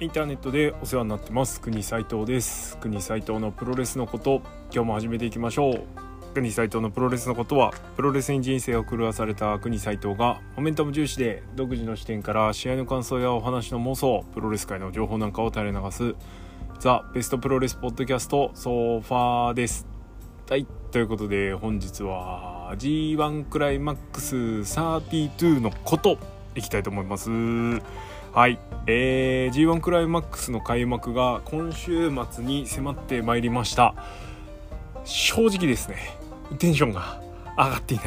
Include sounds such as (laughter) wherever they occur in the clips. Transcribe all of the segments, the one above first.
インターネットでお世話になってます。国斉藤です。国斉藤のプロレスのこと今日も始めていきましょう。国斉藤のプロレスのことはプロレスに人生を狂わされた国斉藤がモメンタム重視で独自の視点から試合の感想やお話の妄想プロレス界の情報なんかを垂れ流すザ・ベストプロレスポッドキャストソファーです。はいということで本日は G1 クライマックス32のこといきたいと思います。はい、えー、G1 クライマックスの開幕が今週末に迫ってまいりました。正直ですねテンションが上がっていない。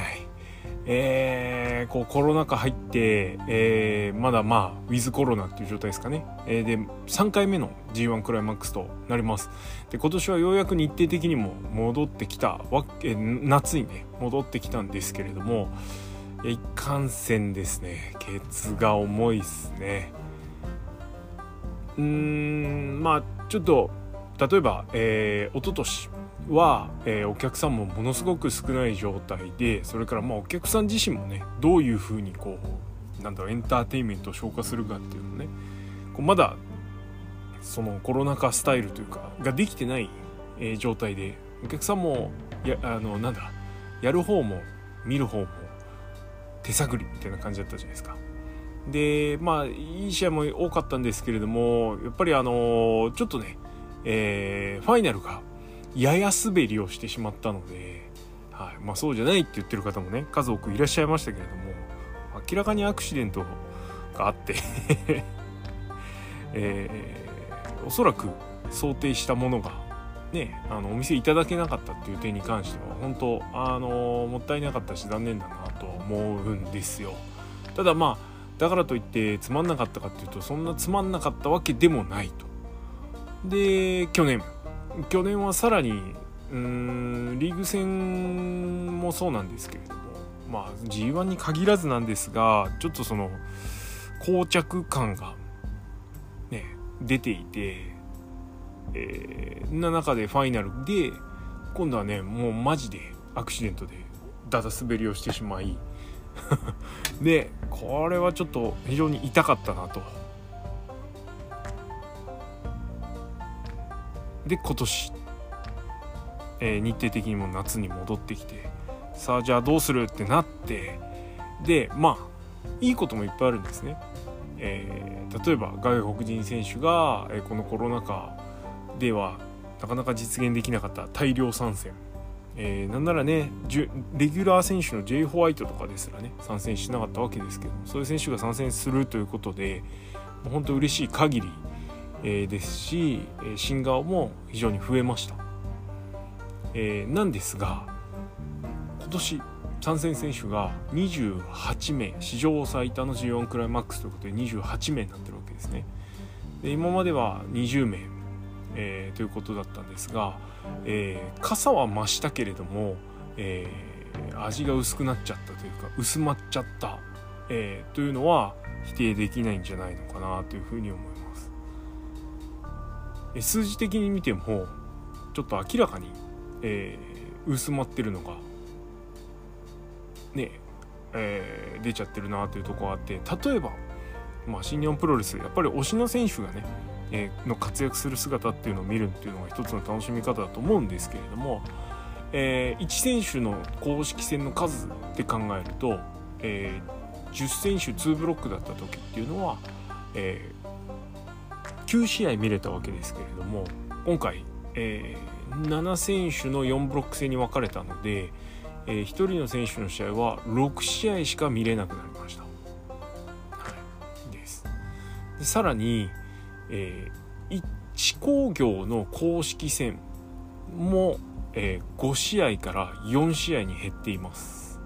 えー、こうコロナ禍入って、えー、まだまあウィズコロナっていう状態ですかね、えー、で3回目の G1 クライマックスとなります。で今年はようやく日程的にも戻ってきたわけ夏にね戻ってきたんですけれどもいかんせんですね。ケツが重いっすね。うんまあちょっと例えば、えー、一昨年は、えー、お客さんもものすごく少ない状態でそれからまあお客さん自身もねどういうふうにこうなんだろうエンターテインメントを消化するかっていうのねこうまだそのコロナ禍スタイルというかができてない、えー、状態でお客さんもやあのなんだやる方も見る方も手探りみたいな感じだったじゃないですか。でまあいい試合も多かったんですけれどもやっぱりあのちょっとね、えー、ファイナルがやや滑りをしてしまったので、はいまあ、そうじゃないって言ってる方もね数多くいらっしゃいましたけれども明らかにアクシデントがあって (laughs) えー、おそらく想定したものがね、あのお店いただけなかったっていう点に関しては本当あのもったいなかったし残念だなと思うんですよ。ただまあだからといってつまんなかったかっていうとそんなつまんなかったわけでもないと。で去年。去年はさらにうんリーグ戦もそうなんですけれども。まあ G1 に限らずなんですがちょっとその膠着感がね出ていてえー、な中でファイナルで今度はねもうマジでアクシデントでダダ滑りをしてしまいでこれはちょっと非常に痛かったなと。で今年、えー、日程的にも夏に戻ってきてさあじゃあどうするってなってでまあいいこともいっぱいあるんですね、えー、例えば外国人選手が、えー、このコロナ禍ではなかなか実現できなかった大量参戦、えー、なんならねレギュラー選手の J. ホワイトとかですらね参戦しなかったわけですけどそういう選手が参戦するということで本当嬉しい限り、えー、ですし新顔も非常に増えました、えー、なんですが今年参戦選手が28名史上最多の G1 クライマックスということで28名になってるわけですねで今までは20名えー、ということだったんですが、えー、傘は増したけれども、えー、味が薄くなっちゃったというか薄まっちゃった、えというのは否定できないんじゃないのかなというふうに思います。え数字的に見てもちょっと明らかに、え薄まってるのがねえー、出ちゃってるなというところがあって例えば、まあ、新日本プロレスやっぱり推しの選手がねえの活躍する姿っていうのを見るっていうのが一つの楽しみ方だと思うんですけれども、えー、1選手の公式戦の数って考えると、えー、10選手2ブロックだった時っていうのは、えー、9試合見れたわけですけれども今回、えー、7選手の4ブロック制に分かれたので、えー、1人の選手の試合は6試合しか見れなくなりました。はい、ですでさらにえー、一工業の公式戦も、えー、5試合から4試合に減っています。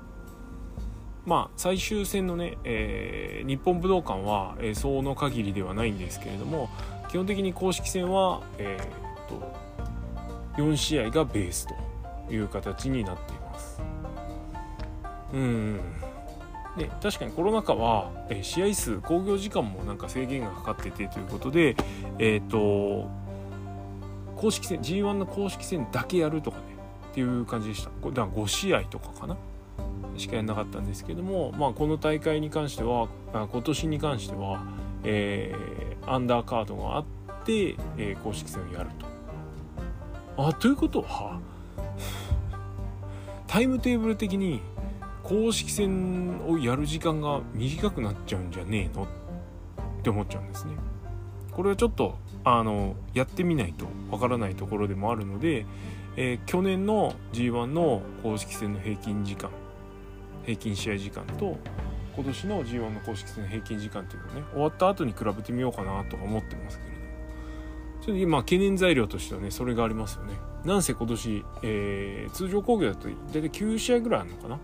まあ最終戦のね、えー、日本武道館は、えー、その限りではないんですけれども基本的に公式戦は、えー、と4試合がベースという形になっています。うん。で確かにコロナ禍は、え試合数興行時間もなんか制限がかかっててということでえっ、ー、と公式戦 G1 の公式戦だけやるとかねっていう感じでしただから5試合とかかな？しかやらなかったんですけども、まあ、この大会に関しては今年に関しては、えー、アンダーカードがあって、えー、公式戦をやると。あということは (laughs) タイムテーブル的に公式戦をやる時間が短くなっちゃうんじゃねえのって思っちゃうんですね。これはちょっとあのやってみないとわからないところでもあるので、えー、去年の G1 の公式戦の平均時間平均試合時間と今年の G1 の公式戦の平均時間っていうのをね終わった後に比べてみようかなとか思ってますけれどちょっと今懸念材料としてはねそれがありますよね。なんせ今年、えー、通常工業だと大体9試合ぐらいあるのかな。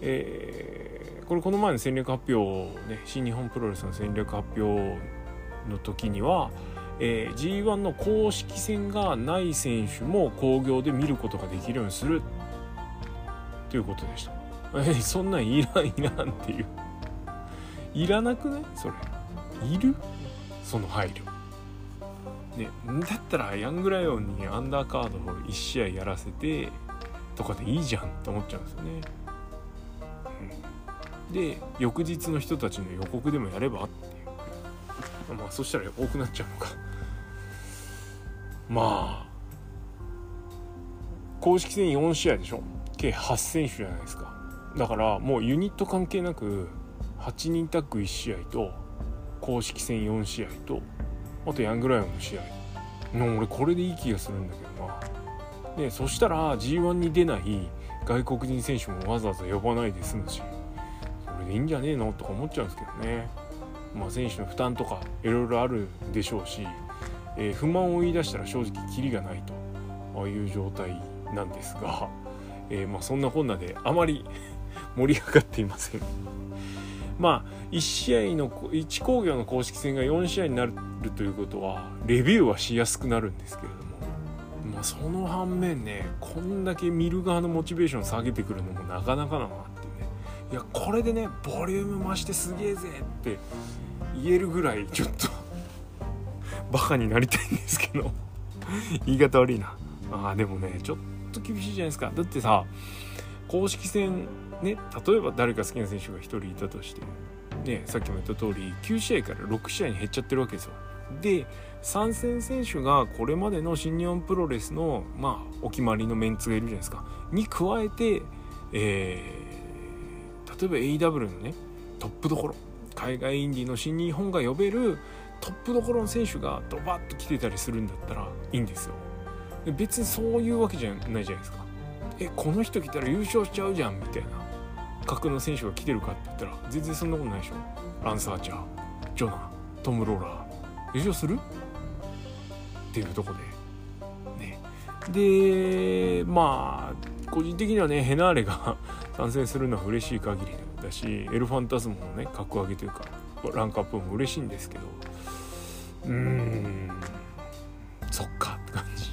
えー、これこの前の戦略発表ね新日本プロレスの戦略発表の時には、えー、G1 の公式戦がない選手も興行で見ることができるようにするということでした。えそんなんいらんいらんっていう。いらなくない？それ。いる？その配慮。ねだったらヤングライオンにアンダーカードを1試合やらせてとかでいいじゃんって思っちゃうんですよね、で翌日の人たちの予告でもやればっていう。まあそしたら多くなっちゃうのか。まあ公式戦4試合でしょ？計8選手じゃないですか。だからもうユニット関係なく8人タッグ1試合と公式戦4試合とあとヤングライオンの試合。もう俺これでいい気がするんだけどな。でそしたら G1 に出ない外国人選手もわざわざ呼ばないで済むし。れでいいんじゃねえの？とか思っちゃうんですけどね。まあ選手の負担とかいろいろあるでしょうし、えー、不満を言い出したら正直キリがないという状態なんですが、えー、まあそんなこんなであまり (laughs) 盛り上がっていません。まあ1試合の1工業の公式戦が4試合になるということはレビューはしやすくなるんですけれども、まあ、その反面ねこんだけ見る側のモチベーション下げてくるのもなかなかな。いやこれでねボリューム増してすげえぜって言えるぐらいちょっとバカになりたいんですけど言い方悪いな。あでもねちょっと厳しいじゃないですか。だってさ公式戦ね例えば誰か好きな選手が1人いたとしてねさっきも言った通り9試合から6試合に減っちゃってるわけですよ。で参戦選手がこれまでの新日本プロレスのまあお決まりのメンツがいるじゃないですか。に加えて、えー、例えば AW のねトップどころ海外インディの新日本が呼べるトップどころの選手がドバッと来てたりするんだったらいいんですよ。別にそういうわけじゃないじゃないですか。えこの人来たら優勝しちゃうじゃんみたいな。格の選手が来てるかって言ったら全然そんなことないでしょ。ランサーチャージョナトム・ローラー。優勝する？っていうとこで。ね。でまあ個人的にはねヘナーレが参戦するのは嬉しい限りだしエルファンタズムのね格上げというかランクアップも嬉しいんですけど。うーん。そっかって感じ。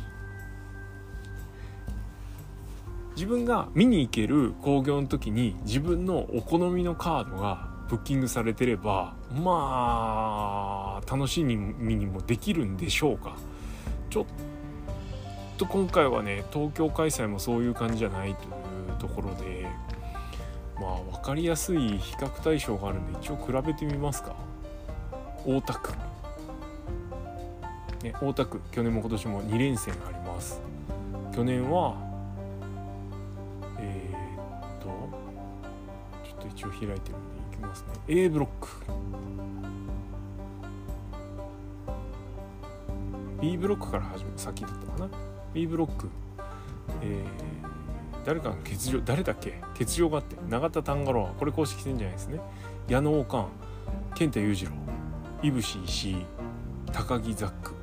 自分が見に行ける興行の時に自分のお好みのカードがブッキングされてればまあ楽しみにもできるんでしょうか。ちょっと今回はね東京開催もそういう感じじゃないというところでまあ分かりやすい比較対象があるんで一応比べてみますか。大田区。ね大田区。去年も今年も2連戦あります。去年はえっとちょっと一応開いてるんでいきますね。A ブロック。B ブロックから始め先だったかな。B ブロック。えー、誰かの欠場誰だっけ？欠場があって永田丹賀郎これ公式戦じゃないですね。矢野王冠健太裕次郎いぶし石井高木ザック。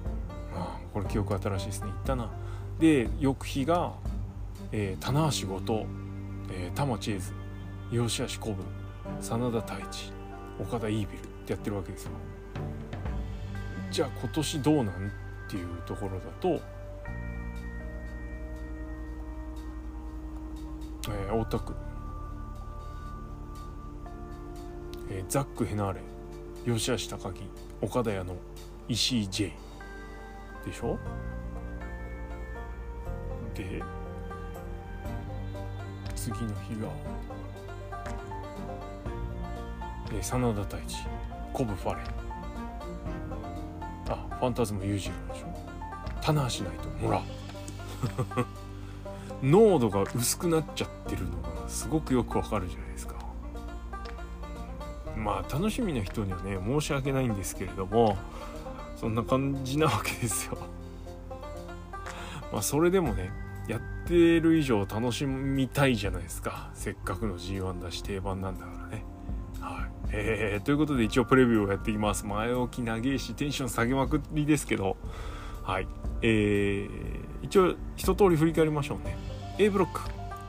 あこれ記憶新しいですね。言ったな。で翌日が、えー、棚橋後藤、えー、玉チェーズ吉橋古文真田太一岡田イービルってやってるわけですよ。じゃあ今年どうなん？っていうところだと、えー、大田区、えー、ザック・ヘナーレ。吉橋貴樹。岡田屋の。石井 J でしょ？で次の日が。えー、真田太一。コブ・ファレあファンタズム裕次郎でしょ？棚橋ナイトほら濃度が薄くなっちゃってるのがすごくよくわかるじゃないですか。まあ楽しみな人にはね申し訳ないんですけれどもそんな感じなわけですよ。まあそれでもねやってる以上楽しみたいじゃないですか。せっかくの G1 だし定番なんだからね。はい。えー、ということで一応プレビューをやっていきます。前置き長えしテンション下げまくりですけど。はい。えー、一応一通り振り返りましょうね。A ブロック、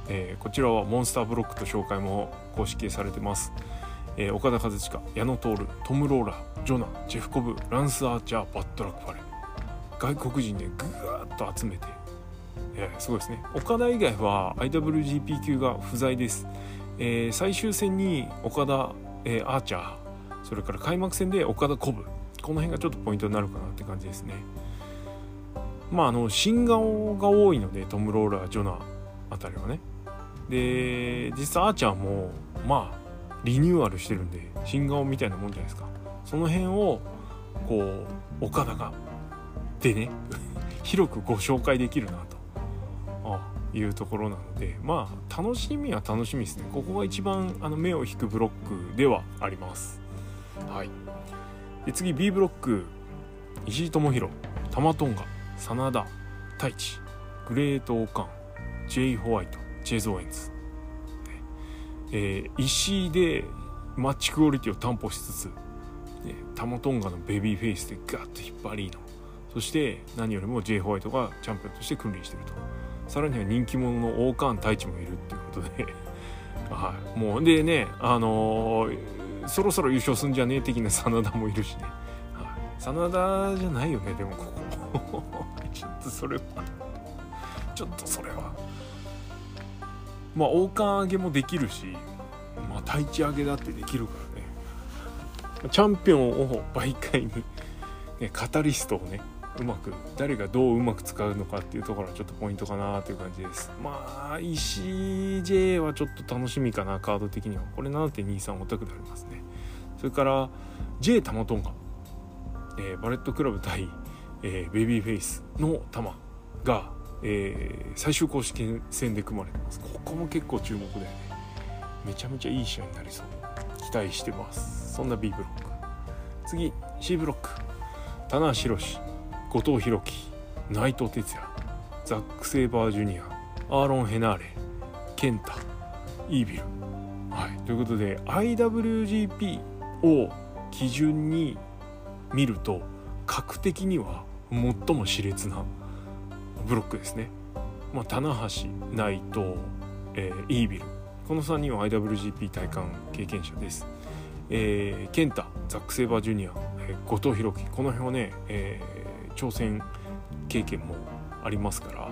えー、こちらはモンスターブロックと紹介も公式されてます、えー、岡田和親矢野徹トム・ローラジョナジェフコブランス・アーチャーバッドラック・ファレ外国人でぐーっと集めて、えー、すごいですね。岡田以外は IWGP 級が不在です、えー、最終戦に岡田、えー、アーチャーそれから開幕戦で岡田コブ。この辺がちょっとポイントになるかなって感じですね。まああの新顔が多いのでトム・ローラージョナあたりはね。で実際アーチャーもまあリニューアルしてるんで新顔みたいなもんじゃないですか。その辺をこう岡田がでね (laughs) 広くご紹介できるなというところなのでまあ楽しみは楽しみですね。ここが一番あの目を引くブロックではあります。はい。で次 B ブロック。石井智弘玉トンガ真田太一グレート・オカン。J. ホワイトチェズ・オエンズ、えー、石井でマッチクオリティを担保しつつ、ね、タモトンガのベビーフェイスでガッと引っ張りの。そして何よりも J. ホワイトがチャンピオンとして君臨していると。さらには人気者のオーカーン太一もいるっていうことで。(laughs) はい、もうでねあのー、そろそろ優勝すんじゃねえ的な真田もいるしね、はい、真田じゃないよねでもここ。(laughs) ちょっとそれは。ちょっとそれは。まあ王冠上げもできるしまあ太一上げだってできるからね。チャンピオンを媒介に、ね、カタリストをねうまく誰がどううまく使うのかっていうところはちょっとポイントかなという感じです。まあ石 J はちょっと楽しみかなカード的には。これ7.23オタクでありますね。それから J タマトンガ、えー、バレットクラブ対、えー、ベビーフェイスのタマがえー、最終公式戦で組まれてます。ここも結構注目だよねめちゃめちゃいい試合になりそう。期待してます。そんな B ブロック。次 C ブロック。棚橋弘至後藤洋央紀内藤哲也ザック・セイバージュニアアーロン・ヘナーレケンタイービル。はい。ということで IWGP を基準に見ると格的には最も熾烈なブロックですね、まあ、棚橋内藤、えー、イービル。この3人は IWGP 体感経験者です、えー、ケンタザック・セイバージュニア、えー、後藤弘樹。この辺はね、えー、挑戦経験もありますから。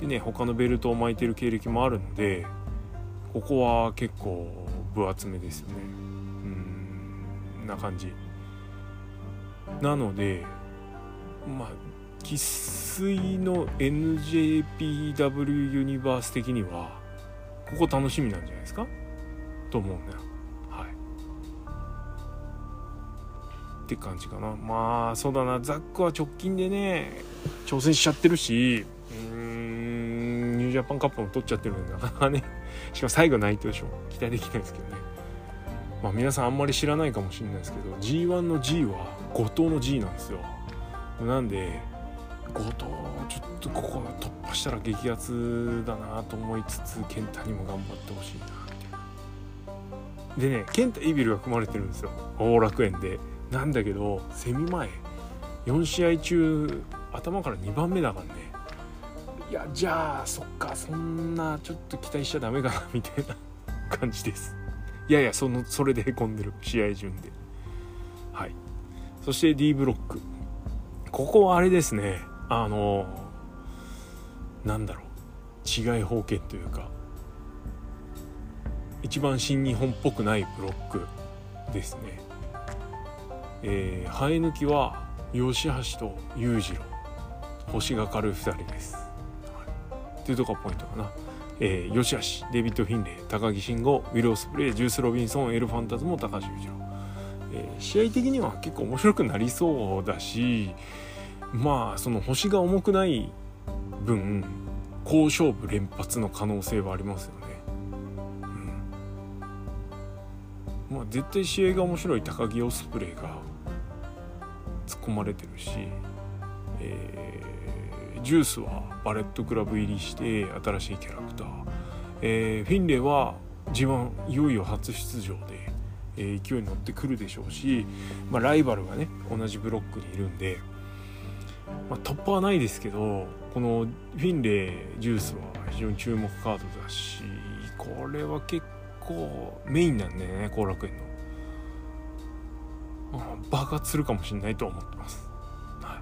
でね他のベルトを巻いてる経歴もあるのでここは結構分厚めですよね。うんな感じ。なのでまあ生粋の NJPW ユニバース的にはここ楽しみなんじゃないですか？と思うんだよ。はい。って感じかな。まあそうだな。ザックは直近でね挑戦しちゃってるしうんニュージャパンカップも取っちゃってるんでなかなかね。しかも最後ナイトでしょ。期待できないですけどね。まあ皆さんあんまり知らないかもしれないですけど G1 の G は後藤の G なんですよ。なんで後藤ちょっとここ突破したら激アツだなと思いつつ健太にも頑張ってほしいなみたいなでね健太イビルが組まれてるんですよ。大楽園で。なんだけどセミ前。4試合中頭から2番目だからね。いやじゃあそっかそんなちょっと期待しちゃダメかなみたいな感じです。いやいやそのそれでへこんでる試合順で。はい。そして D ブロック。ここはあれですね。あのなんだろう違い方権というか一番新日本っぽくないブロックですね。えー、生え抜きは吉橋と裕次郎星がかる2人です。はい、っていうとこがポイントかな。えー、吉橋デビッド・フィンレイ高木慎吾ウィル・オスプレイジュース・ロビンソンエル・ファンタズム高橋裕次郎、えー、試合的には結構面白くなりそうだしまあその星が重くない分好勝負連発の可能性はありますよね。うん、まあ絶対試合が面白い高木オスプレイが突っ込まれてるし、えー、ジュースはバレットクラブ入りして新しいキャラクター、えー、フィンレイは G1 いよいよ初出場で、えー、勢いに乗ってくるでしょうし、まあ、ライバルがね同じブロックにいるんで、まあ、突破はないですけどこのフィンレイジュースは非常に注目カードだしこれは結構メインなんでね後楽園の。あ爆発するかもしれないと思ってます。は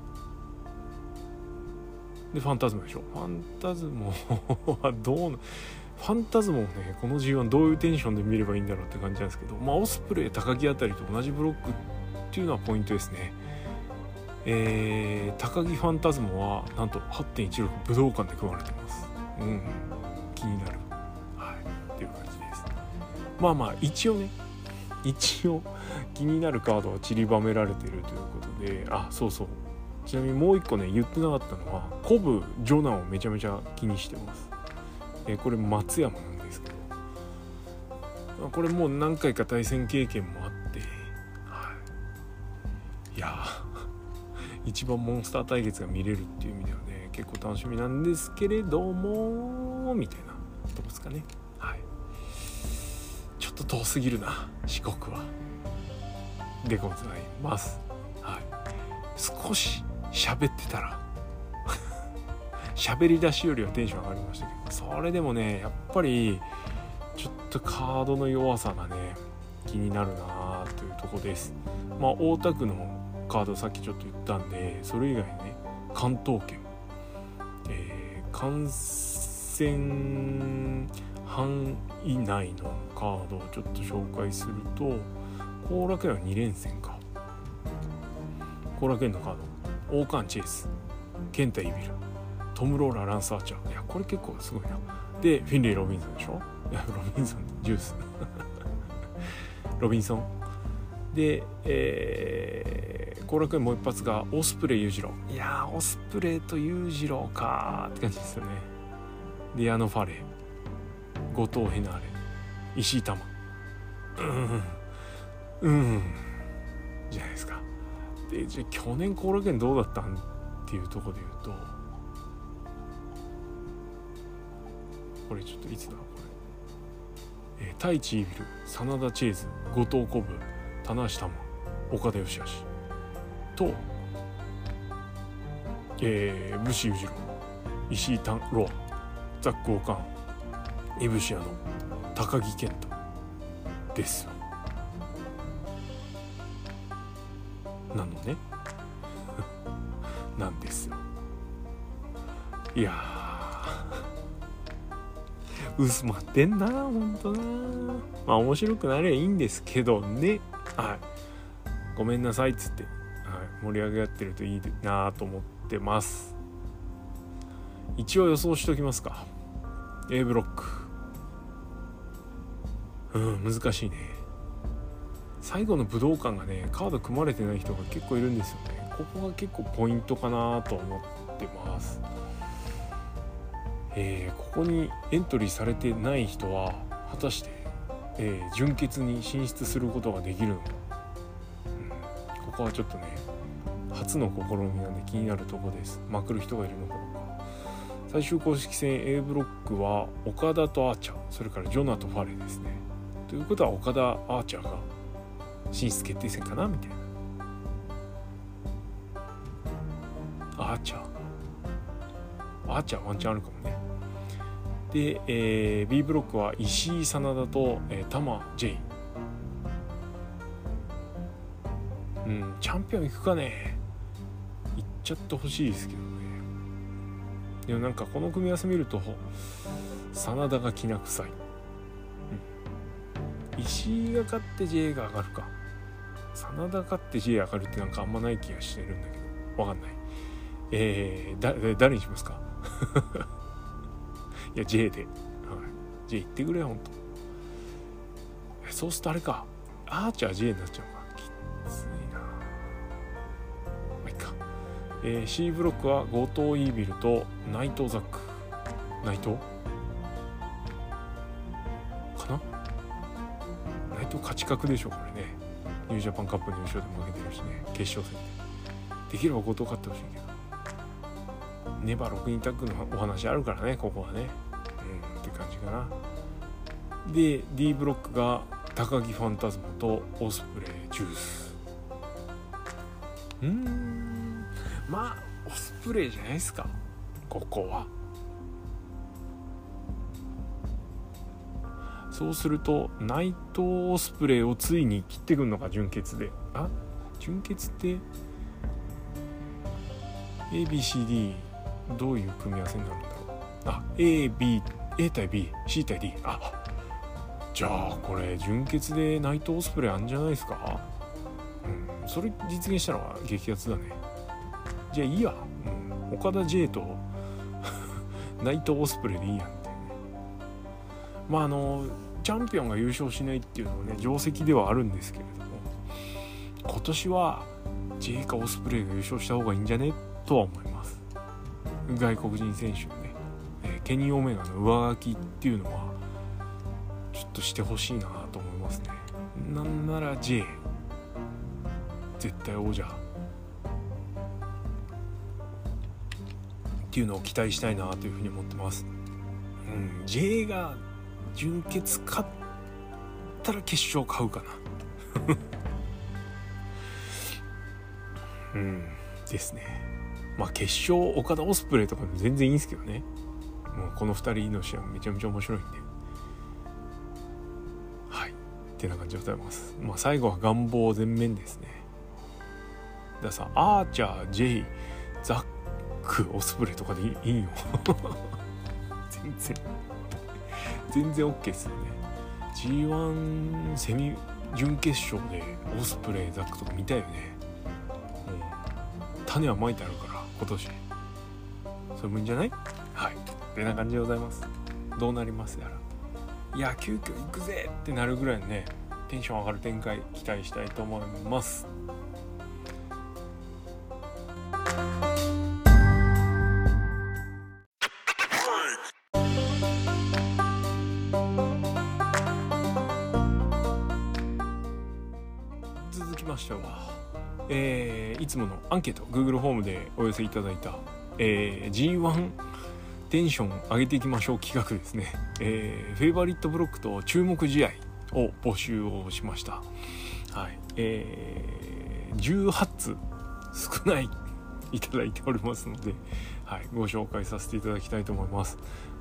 い、でファンタズムでしょファンタズムはどうファンタズムをねこの G1 どういうテンションで見ればいいんだろうって感じなんですけどまあオスプレイ高木あたりと同じブロックっていうのはポイントですね。えー、高木ファンタズムはなんと8.16武道館で組まれてます。うん、気になる。はい、っていう感じです。まあまあ一応ね。一応気になるカードは散りばめられてるということで。あそうそう。ちなみにもう一個ね言ってなかったのはコブジョナをめちゃめちゃ気にしてます、えー、これ松山なんですけど。これもう何回か対戦経験もあって、はい、いや一番モンスター対決が見れるっていう意味ではね結構楽しみなんですけれどもみたいなとこですかねはいちょっと遠すぎるな四国は。でございます。はい、少し喋ってたら喋り出しよりはテンション上がりましたけどそれでもねやっぱりちょっとカードの弱さがね気になるなというとこです。まあ大田区のカードさっきちょっと言ったんでそれ以外ね関東圏、えー、感染範囲内のカードをちょっと紹介すると後楽園は2連戦か。後楽園のカード。王冠チェイスケンタイビルトム・ローラランス・アーチャー。いやこれ結構すごいな。でフィンレイ・ロビンソンでしょ？いやロビンソンジュース。(laughs) ロビンソン。でえー、後楽園もう一発がオスプレイ裕次郎。いやオスプレイと裕次郎かって感じですよね。ディアノ・ファレー後藤ヘナーレ石井玉。うん。うん。じゃないですか。でじゃあ去年後楽園どうだったんっていうとこで言うとこれちょっといつだ？これ、えー、太一イビル真田チェーズ後藤古武棚橋玉岡田義しと、えー、武士裕次郎石井ロアザック・オカンイブシアの高木健太です。なのね。(laughs) なんですよ。いや薄まってんなほんとな。まあ面白くなりゃいいんですけどね。はい。ごめんなさいっつって、盛り上げ合ってるといいなと思ってます。一応予想しておきますか。A ブロック。うん難しいね。最後の武道館がねカード組まれてない人が結構いるんですよね。ここが結構ポイントかなと思ってます。えー、ここにエントリーされてない人は果たして、えー、純潔に進出することができるのか、うん、ここはちょっとね初の試みなんで気になるとこです。まくる人がいるのかどうか。最終公式戦 A ブロックは岡田とアーチャーそれからジョナとファレですね。ということは岡田アーチャーが進出決定戦かなみたいな。アーチャー。アーチャーワンチャンあるかもね。で、えー、B ブロックは石井真田と、えー、玉 J うんチャンピオン行くかね。ちゃってほしいですけどね。でもなんかこの組み合わせ見ると真田がきな臭い、うん、石井が勝って J が上がるか。真田勝って J 上がるってなんかあんまない気がしてるんだけど。わかんない。えー、誰にしますか？(laughs) いや J で、はい、J 行ってくれほんと。そうするとあれか。アーチャー J になっちゃうか。きつい。えー、C ブロックは後藤イービルと内藤ザック。内藤かな？内藤勝ち確でしょこれね。ニュージャパンカップの優勝で負けてるしね。決勝戦で。できれば後藤勝ってほしいけど。ネバ6人タッグのお話あるからねここはね。うんって感じかな。で D ブロックが高木ファンタズマとオスプレイジュース。うん。まあオスプレイじゃないですか。ここは。そうすると内藤オスプレイをついに切ってくるのか純潔で。あ？純潔って ABCD どういう組み合わせになるんだろう。あ AB A 対 BC 対 D あじゃあこれ純潔でナイトオスプレイあんじゃないですか？うんそれ実現したのは激アツだね。じゃあいいや、うん、岡田 J と (laughs) ナイトオスプレイでいいやんって。ねまああのチャンピオンが優勝しないっていうのはね定石ではあるんですけれども今年は J かオスプレイが優勝した方がいいんじゃね？とは思います。外国人選手のね、えケニー・オメガの上書きっていうのはちょっとしてほしいなと思いますね。なんなら J 絶対王者っていうのを期待したいなというふうに思ってます。うん J が準決勝ったら決勝買うかな。うんですね。まあ決勝岡田オスプレイとかも全然いいんですけどね。もうこの2人の試合めちゃめちゃ面白いんで。はい。ってな感じでございます。まあ最後は願望全面ですね。だからさアーチャー J クオスプレイとかでいいよ。全然。全然 OK ですよね。G1 セミ準決勝でオスプレイザックとか見たいよね。もう種はまいてあるから今年。それもいいんじゃない？はい。ってな感じでございます。どうなりますやら。いや急遽行くぜってなるぐらいのねテンション上がる展開期待したいと思います。つものアンケート Google ホームでお寄せいただいた、えー G1 テンション上げていきましょう企画ですね、えーフェイバリットブロックと注目試合を募集をしました。はい。えー18通少ないいただいておりますので、はい、ご紹介させていただきたいと思います。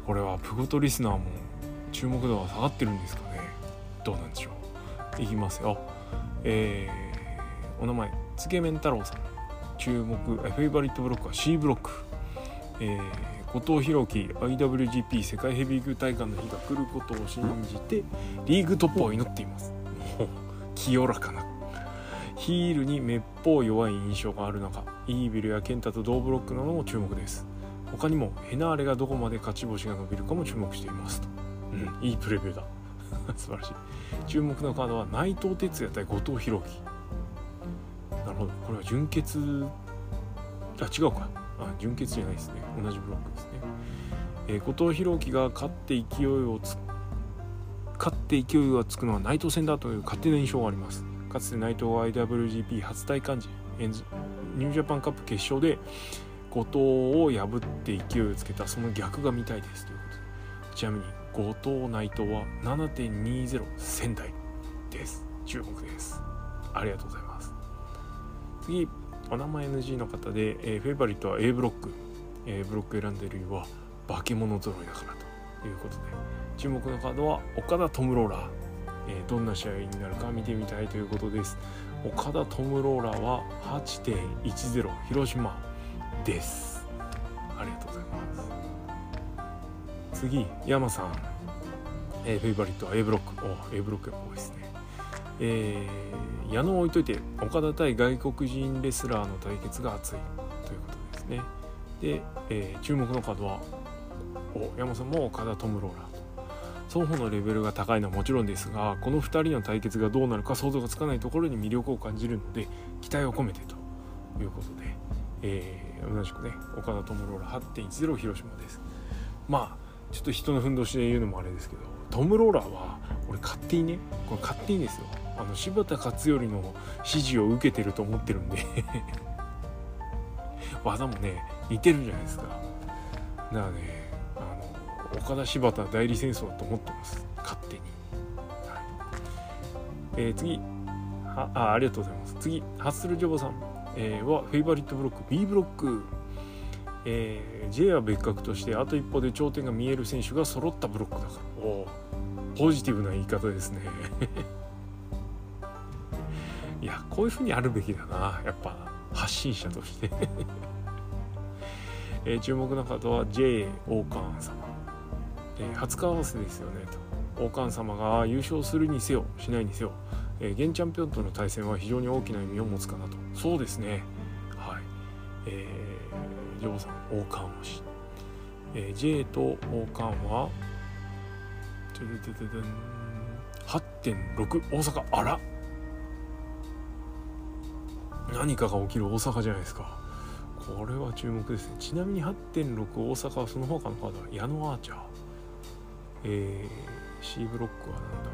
これはプゴトリスナーも注目度は下がってるんですかね？どうなんでしょう？いきますよ。えーお名前。つけ麺太郎さん注目えフェイバリットブロックは C ブロック、えー後藤洋央紀 IWGP 世界ヘビー級戴冠の日が来ることを信じてリーグ突破を祈っています。(laughs) 清らかな。ヒールにめっぽう弱い印象がある中イービルやケンタと同ブロックなども注目です。他にもヘナーレがどこまで勝ち星が伸びるかも注目していますと、うん、いいプレビューだ。(laughs) 素晴らしい。注目のカードは内藤哲也対後藤弘樹なるほど。これは準決あ違うか。あ準決じゃないですね。同じブロックですね、えー後藤弘樹が勝って勢いをつ勝って勢いがつくのは内藤戦だという勝手な印象があります。かつて内藤は IWGP 初体感時エンズニュージャパンカップ決勝で後藤を破って勢いをつけたその逆が見たいですということで。ちなみに後藤内藤は7.20仙台です。注目です。ありがとうございます。次お名前 NG の方で、えーフェイバリットは A ブロック、えーブロック選んでる理由は化け物揃いだからと。いうことで。注目のカードは岡田トムローラー、えーどんな試合になるか見てみたいということです。岡田トムローラーは8.10広島です。ありがとうございます。次山さん、えーフェイバリットは A ブロック。お A ブロックが多いですね。えー矢野を置いといて岡田対外国人レスラーの対決が熱い。ということですね。で、えー注目のカードはお山さんも岡田トムローラーと。双方のレベルが高いのはもちろんですがこの2人の対決がどうなるか想像がつかないところに魅力を感じるので期待を込めてと。いうことで、えー、同じくね岡田智ローラー8.10広島です。まあちょっと人のふんどしで言うのもあれですけどトム・ローラーは俺勝手にねこれ勝手にですよ。あの柴田勝頼の指示を受けてると思ってるんで。(laughs) 技もね似てるじゃないですか。だからねあの岡田柴田代理戦争だと思ってます。勝手に、はい。えー、次。ああありがとうございます。次ハッスルジョボさん、えー、はフェイバリットブロック。B ブロック。えー、J は別格としてあと一歩で頂点が見える選手が揃ったブロックだから。おポジティブな言い方ですね。いやこういうふうにあるべきだなやっぱ発信者として。(laughs) えー、注目の方は ジェイオーカーン様、えー、初顔合わせですよねと。王冠様が優勝するにせよしないにせよ、えー、現チャンピオンとの対戦は非常に大きな意味を持つかなと。そうですね。はい。えー、ジョーさん王冠推し、えー、J と王冠は8.6大阪。あら。何かが起きる大阪じゃないですか。これは注目ですね。ちなみに8.6大阪はその他のカードは矢野アーチャー。えー、C ブロックはなんだ、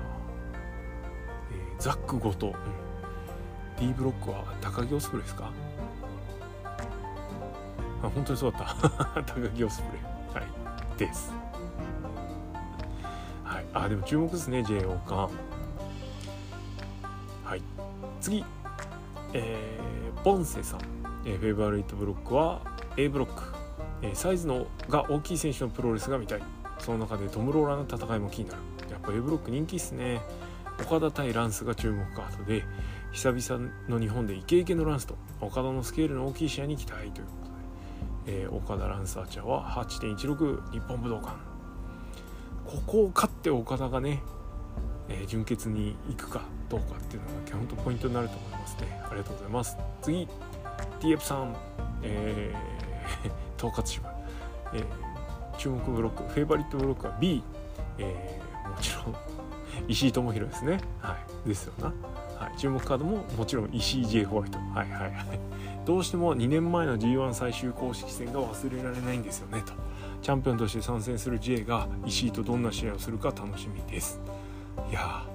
えー、ザックごと、うん、D ブロックは高木オスプレイですか？あ本当にそうだった。(laughs) 高木オスプレイ。はい。です。はい。あでも注目ですね J 王冠。はい。次。えー、ポンセさん。えー、フェイバリットブロックは A ブロック、えー、サイズのが大きい選手のプロレスが見たい。その中でトム・ローラーの戦いも気になる。やっぱ A ブロック人気っすね。岡田対ランスが注目カードで久々の日本でイケイケのランスと岡田のスケールの大きい試合に期待ということで、えー、岡田ランスアーチャーは8.16日本武道館。ここを勝って岡田がね、えー、準決に行くかどうかっていうのが本当ポイントになると思いますね。ありがとうございます。次 TF さん、えー、統括支部、えー、注目ブロック。フェイバリットブロックは B、えー、もちろん (laughs) 石井智弘ですね。はい。ですよな、はい、注目カードももちろん石井 J ホワイト。はいはいはい。どうしても2年前の G1 最終公式戦が忘れられないんですよねと。チャンピオンとして参戦する J が石井とどんな試合をするか楽しみです。いや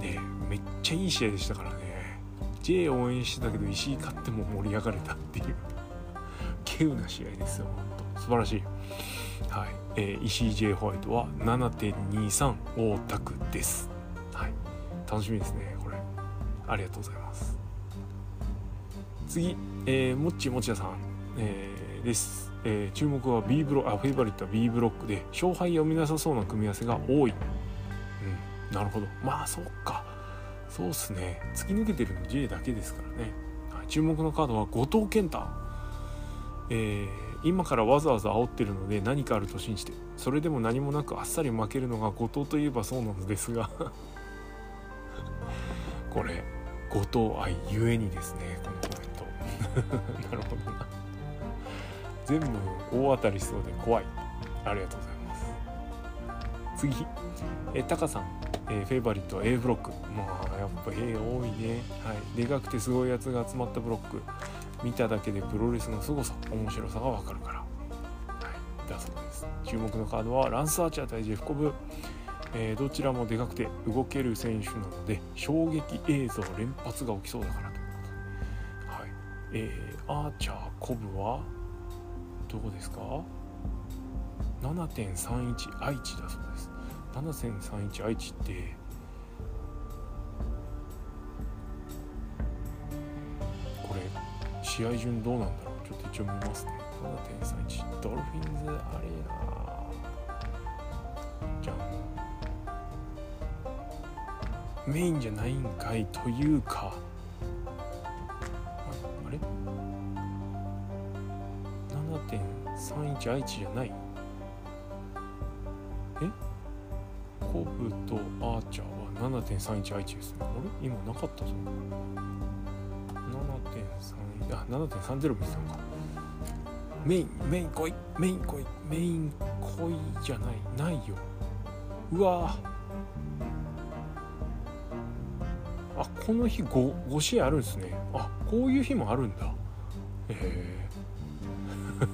ねめっちゃいい試合でしたからね。J 応援してたけど石井勝っても盛り上がれたっていう。稀有な試合ですよ本当。素晴らしい。はい、えー、石井 J ホワイトは7.23大田区です。はい。楽しみですねこれ。ありがとうございます。次、えー、もっちもちやさん、えー、です、えー、注目は B ブロあフェイバリットは B ブロックで勝敗読みなさそうな組み合わせが多い。なるほど。まあそっか。そうっすね。突き抜けてるの J だけですからね、はい、注目のカードは後藤健太。えー、今からわざわざ煽ってるので何かあると信じて。それでも何もなくあっさり負けるのが後藤といえばそうなのですが。(laughs) これ後藤愛ゆえにですねこのコメント。(laughs) なるほどな。全部大当たりしそうで怖い。ありがとうございます。次。えタカさん。えー、フェイバリットは A ブロック。まあやっぱ A 多いね。はい。でかくてすごいやつが集まったブロック。見ただけでプロレスの凄さ面白さがわかるから。はい。だそうです。注目のカードはランスアーチャー対ジェフコブ。えー、どちらもでかくて動ける選手なので衝撃映像連発が起きそうだからということで、はい。えー、アーチャーコブはどこですか？7.31愛知だそうです。7031愛知って。これ試合順どうなんだろう？ちょっと一応見ますね。7.31ドルフィンズアレーナじゃんメインじゃないんかいというか。あれ？7.31愛知じゃない？え？コブとアーチャーは7.31愛知ですね。あれ今なかったぞ7.3あ7.30見てたのかメインメイン来いメイン来いメイン来いじゃないないようわあこの日 5, 5試合あるんですね。あこういう日もあるんだ。え (laughs) え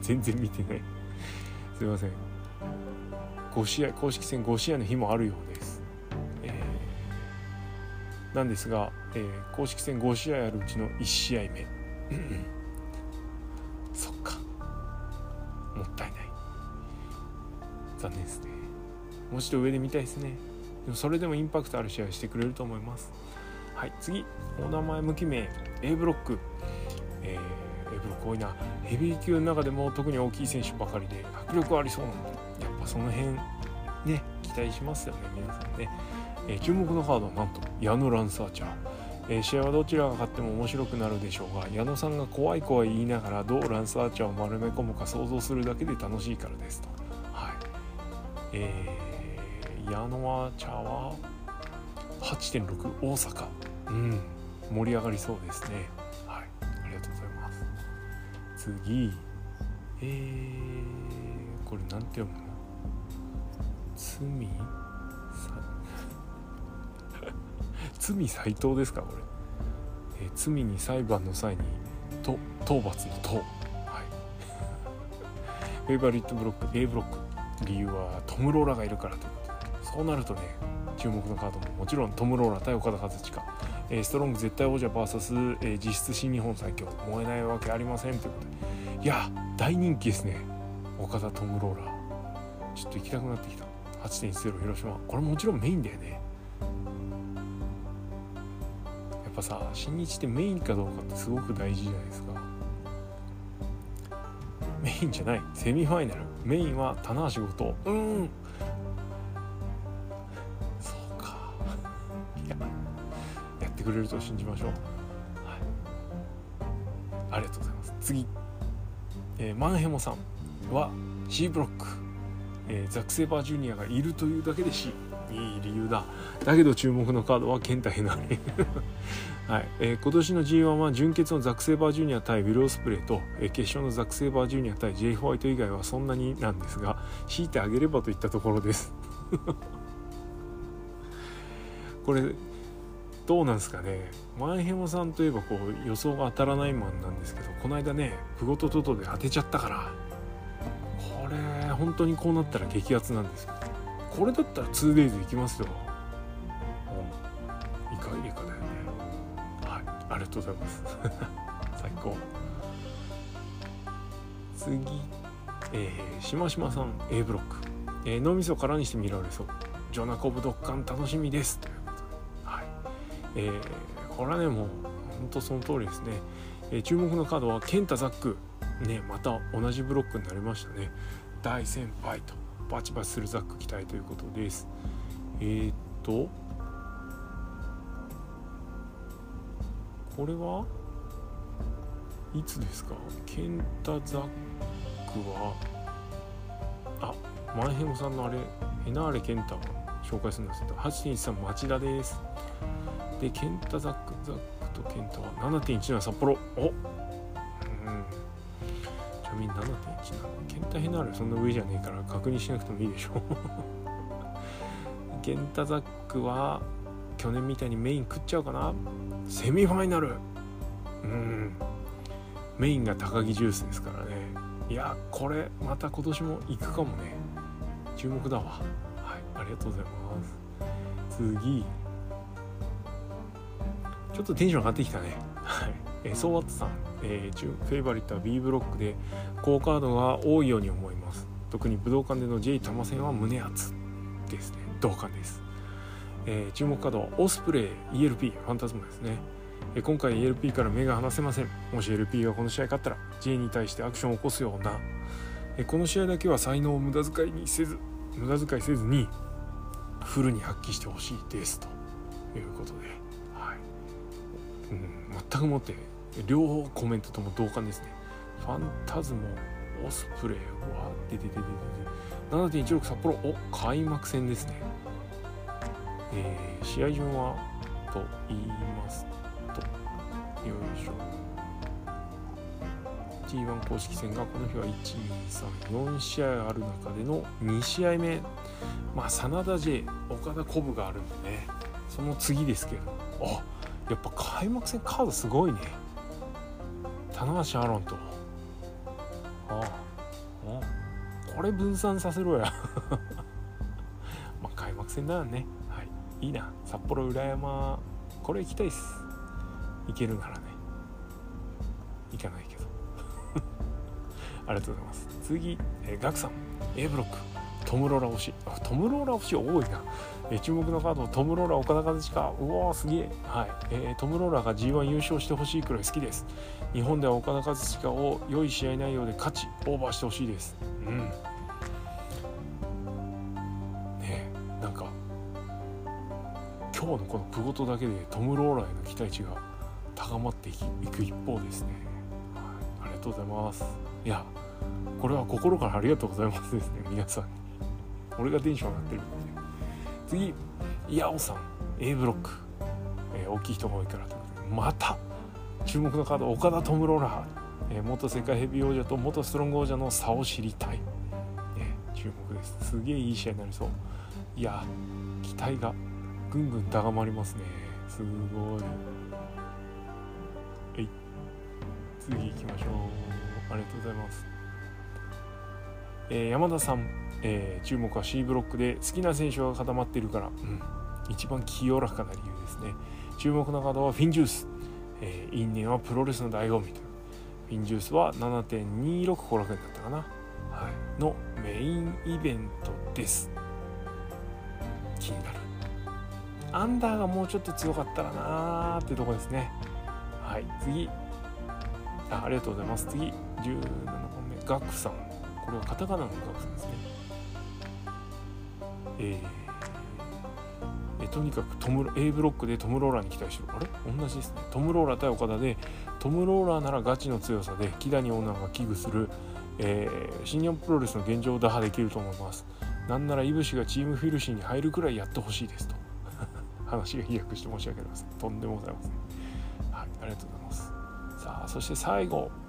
全然見てない。(laughs) すいません5試合公式戦5試合の日もあるようです、えー、なんですが、えー、公式戦5試合あるうちの1試合目。そっか。もったいない。残念ですね。もう一度上で見たいですね。でもそれでもインパクトある試合してくれると思います。はい次。お名前無記名。A ブロック、えー、A ブロック多いな。ヘビー級の中でも特に大きい選手ばかりで迫力ありそうなのやっぱその辺ね期待しますよね皆さんね、えー、注目のカードはなんと矢野ランサーチャー。えー、試合はどちらが勝っても面白くなるでしょうが矢野さんが怖い怖い言いながらどうランサーチャーを丸め込むか想像するだけで楽しいからですと。はい。えー、矢野はチャーは8.6大阪。うん。盛り上がりそうですね。はい。ありがとうございます。次。えー、これなんて読むの？罪？(laughs) 罪斎藤ですかこれ、えー、罪に裁判の際にと討伐の討はい。フェイバリットブロック A ブロック理由はトム・ローラがいるからとそうなるとね注目のカードももちろんトム・ローラ対オカダ・カズチカ、えー、ストロング絶対王者 VS、えー、実質新日本最強。燃えないわけありませんということで。いや大人気ですね。岡田トム・ローラ。ちょっと行きたくなってきた。8.10広島。これもちろんメインだよね。やっぱさ新日ってメインかどうかってすごく大事じゃないですか。メインじゃない。セミファイナル。メインは棚橋後藤うん。そうか。いややってくれると信じましょう、はい、ありがとうございます。次、えー、マンヘモさんは C ブロック、えー、ザック・セーバージュニアがいるというだけで C いい理由だ。だけど注目のカードはケンタヘナ。レ (laughs) はい。えー、今年の G1 は準決のザック・セーバージュニア対ウィル・オスプレイと、えー、決勝のザック・セーバージュニア対 J. ホワイト以外はそんなになんですが強いてあげればといったところです。(laughs) これどうなんですかね。マンヘモさんといえばこう予想が当たらないマンなんですけどこの間ねプゴとトトで当てちゃったから本当にこうなったら激アツなんですよ。これだったら 2days いきますよ。イカイカだよね。はい。ありがとうございます。(laughs) 最高。次。えー、しましまさん A ブロック、えー、脳みそからにして見られそう。ジョナコブドッカン楽しみです。ということではい。えー、これはねもう本当その通りですね、えー、注目のカードはケンタザック。ねまた同じブロックになりましたね。大先輩とバチバチするザック期待ということです。えー、っとこれはいつですか？ケンタザックはあマンヘモさんのあれエナーレケンタを紹介するんですけど8.13町田です。でケンタザックザックとケンタは7.17札幌おうんちなみに7.17ケンタヘナーレそんな上じゃねえから確認しなくてもいいでしょ。(laughs) ケンタザックは去年みたいにメイン食っちゃうかな。セミファイナル。うん。メインが高木ジュースですからね。いやこれまた今年も行くかもね。注目だわ。はいありがとうございます。次。ちょっとテンション上がってきたね。はい。えソーワットさん、えー、フェイバリットは B ブロックで好カードが多いように思います。特に武道館での J 玉戦は胸熱ですね。同感です。えー、注目カードはオスプレイ ELP ファンタズマですね、えー、今回 ELP から目が離せません。もし LP がこの試合勝ったら J に対してアクションを起こすような、えー、この試合だけは才能を無駄遣いにせず無駄遣いせずにフルに発揮してほしいです。ということで、はい。うん、全くもって両方コメントとも同感ですね。ファンタズモオスプレイはでででででで。7.16札幌お開幕戦ですね。えー、試合順はと言いますとよいしょ。G1 公式戦がこの日は1234試合ある中での2試合目。まあ真田 J 岡田コブがあるんでね。その次ですけど。あやっぱ開幕戦カードすごいね。棚橋アロンと。ああこれ分散させろや。(laughs) まあ開幕戦だよね。はい。いいな。札幌浦山これ行きたいっす。行けるならね。行かないけど。(laughs) ありがとうございます。次、えー、ガクさん。A ブロック。トムローラ推し。トムローラ推し多いな、え、注目のカードトムローラ岡田和親。うわーすげえ。はい、えー、トムローラが G1 優勝してほしいくらい好きです。日本では岡田和親を良い試合内容で勝ちオーバーしてほしいです。うん。ねなんか今日のこのプゴトだけでトム・ローラーへの期待値が高まっていく一方ですね、はい、ありがとうございます。いやこれは心からありがとうございますですね皆さんに。俺がテンション上がってるんで次イヤオさん A ブロック、えー、大きい人が多いからとまた注目のカード岡田トム・ローラー、えー、元世界ヘビー王者と元ストロング王者の差を知りたい、ね、注目です。すげえいい試合になりそう。いや期待がぐんぐん高まりますね。すごい。はい。次行きましょう。ありがとうございます。えー、山田さん、えー、注目は C ブロックで好きな選手が固まっているから、うん、一番清らかな理由ですね。注目のカードはフィンジュース、えー、因縁はプロレスの醍醐味とフィンジュースは7.26後楽園だったかな、はい、のメインイベントです。気になる。アンダーがもうちょっと強かったらなーってとこですね。はい。次。あありがとうございます。次。17本目。ガクさん。これはカタカナのガクさんですねえー、とにかくトム A ブロックでトム・ローラーに期待してるあれ？同じですね。トム・ローラー対岡田でトム・ローラーならガチの強さで木谷オーナーが危惧する、えー、新日本プロレスの現状を打破できると思います。なんならいぶしがチームフィルシーに入るくらいやってほしいですと。(laughs) 話が飛躍して申し訳ありません。とんでもございません。はいありがとうございます。さあそして最後。(laughs)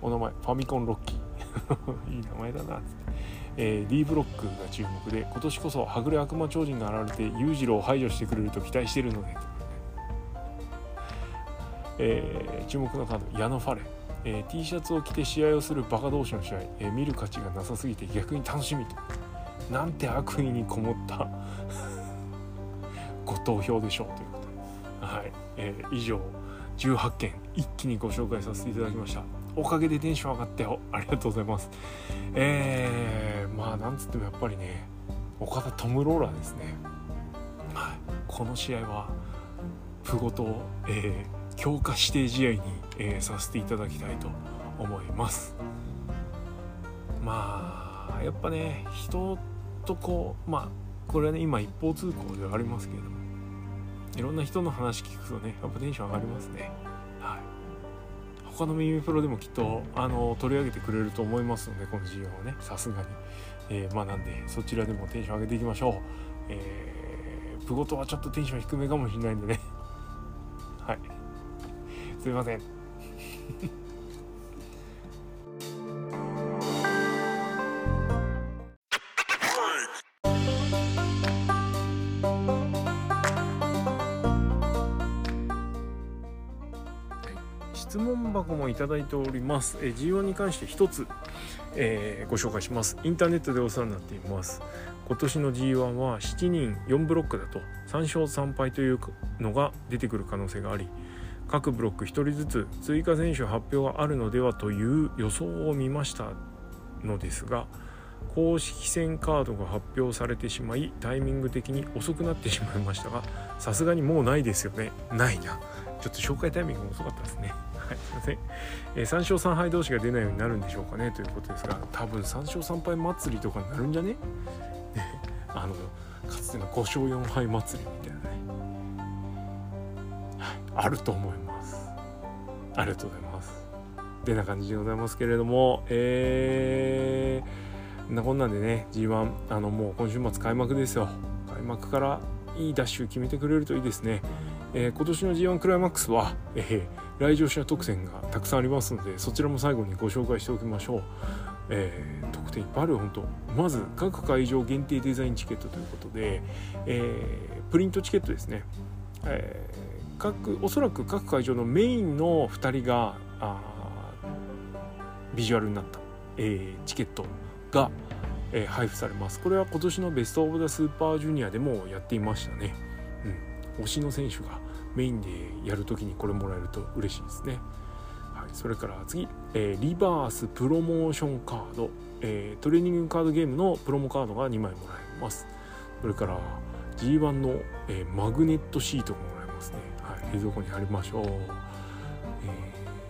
お名前ファミコンロッキー。(laughs) いい名前だな。って、えー、D ブロックが注目で今年こそはぐれ悪魔超人が現れて裕次郎を排除してくれると期待しているので、えー、注目のカード矢野ファレ。えー、T シャツを着て試合をするバカ同士の試合、えー、見る価値がなさすぎて逆に楽しみと。なんて悪意にこもった (laughs) ご投票でしょうということで、はい。えー、以上18件一気にご紹介させていただきました。おかげでテンション上がってよ。ありがとうございます。えー、まあなんつってもやっぱりね岡田トム・ローラーですね、はい、この試合はプゴと、えー、強化指定試合に、えー、させていただきたいと思います。まあやっぱね人とこうまあこれはね今一方通行ではありますけれどもいろんな人の話聞くとねやっぱテンション上がりますね。他の耳プロでもきっとあの取り上げてくれると思いますのでこの授業をねさすがに、えー、まあなんでそちらでもテンション上げていきましょう。えー、プゴトはちょっとテンション低めかもしれないんでね。はい。すいません。いただいております。え G1 に関して一つ、えー、ご紹介します。インターネットでお世話になっています。今年の G1 は7人4ブロックだと3勝3敗というのが出てくる可能性があり、各ブロック1人ずつ追加選手発表があるのではという予想を見ましたのですが、公式戦カードが発表されてしまいタイミング的に遅くなってしまいましたがさすがにもうないですよね。ないな。ちょっと紹介タイミング遅かったですね。はい、すいません、えー、3勝3敗同士が出ないようになるんでしょうかね。ということですが多分3勝3敗祭りとかになるんじゃね？ね。あのかつての5勝4敗祭りみたいなね、はい、あると思います。ありがとうございます。てな感じでございますけれどもえー、なこんなんでね G1 あのもう今週末開幕ですよ。開幕からいいダッシュ決めてくれるといいですね。えー、今年の G1 クライマックスは、えー、来場者特典がたくさんありますのでそちらも最後にご紹介しておきましょう、えー、特典いっぱいある本当。まず各会場限定デザインチケットということで、えー、プリントチケットですね、えー、各おそらく各会場のメインの2人があビジュアルになった、えー、チケットが、えー、配布されます。これは今年のベスト・オブ・ザ・スーパージュニアでもやっていましたね、うん、推しの選手がメインでやるときにこれもらえると嬉しいですね、はい、それから次、えー、リバースプロモーションカード、えー、トレーニングカードゲームのプロモカードが2枚もらえます。それから G1 の、え、マグネットシートがもらえますね、はい、冷蔵庫に貼りましょう、え、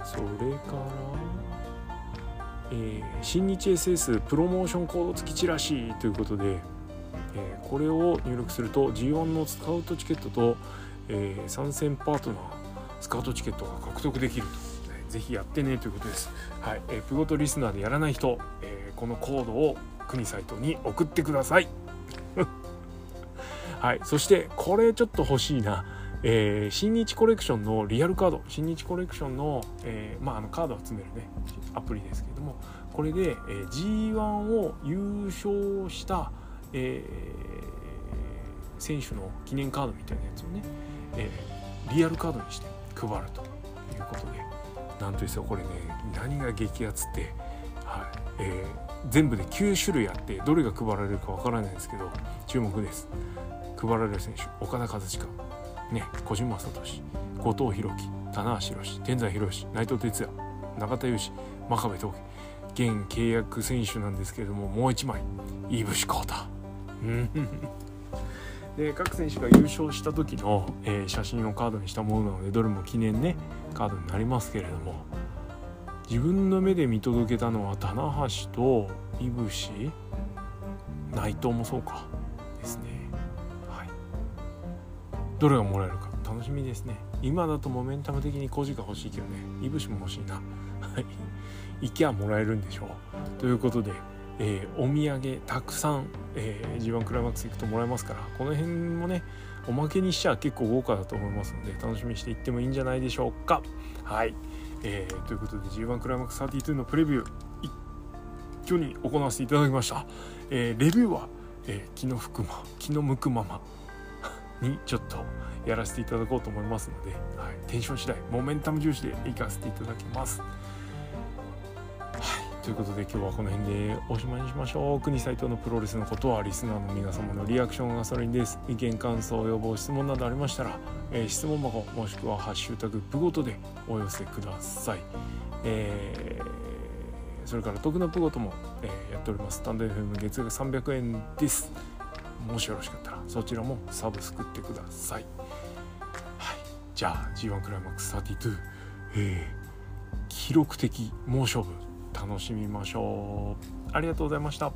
それからえー、新日 SS プロモーションコード付きチラシということで、えー、これを入力すると G1 のスカウトチケットと、えー、参戦パートナースカウトチケットが獲得できると、ね、ぜひやってねということです、はいえー、プゴトリスナーでやらない人、えー、このコードを国サイトに送ってください。(laughs) はいそしてこれちょっと欲しいな。えー、新日コレクションのリアルカード。新日コレクションの,、えーまあ、あのカードを集めるねアプリですけれども。これで、えー、G1 を優勝した、えー、選手の記念カードみたいなやつをね、えー、リアルカードにして配るということで。なんとですよこれね何が激アツって、はいえー、全部で9種類あってどれが配られるかわからないんですけど注目です。配られる選手岡田和親。ね、小島聡後藤弘樹棚橋宏天才宏内藤哲也中田裕二真壁闘技現契約選手なんですけれどももう一枚井伏浩太で各選手が優勝した時の、えー、写真をカードにしたものなのでどれも記念ねカードになりますけれども自分の目で見届けたのは棚橋と井伏内藤もそうかですね。どれがもらえるか楽しみですね。今だとモメンタム的にコジが欲しいけどね。いぶしも欲しいな。はい。行きゃもらえるんでしょう。ということで、えー、お土産たくさん、えー、G1 クライマックス行くともらえますから。この辺もねおまけにしちゃ結構豪華だと思いますので楽しみにしていってもいいんじゃないでしょうか。はい、えー、ということで G1 クライマックス32のプレビュー一挙に行わせていただきました、え、レビューは、え、気の吹くま気の向くまま。にちょっとやらせていただこうと思いますので、はい、テンション次第モメンタム重視でいかせていただきます。はいということで今日はこの辺でおしまいにしましょう。国斎藤のプロレスのことはリスナーの皆様のリアクションがそれにです。意見感想要望質問などありましたら、えー、質問箱もしくは「ハッシュタグプごと」でお寄せください、えー、それから徳のプごとも、えー、やっております。スタンド FM 月額300円です。もしよろしかったらそちらもサブスクってください、はい、じゃあ G1 クライマックス32、えー、記録的猛勝負楽しみましょう。ありがとうございました。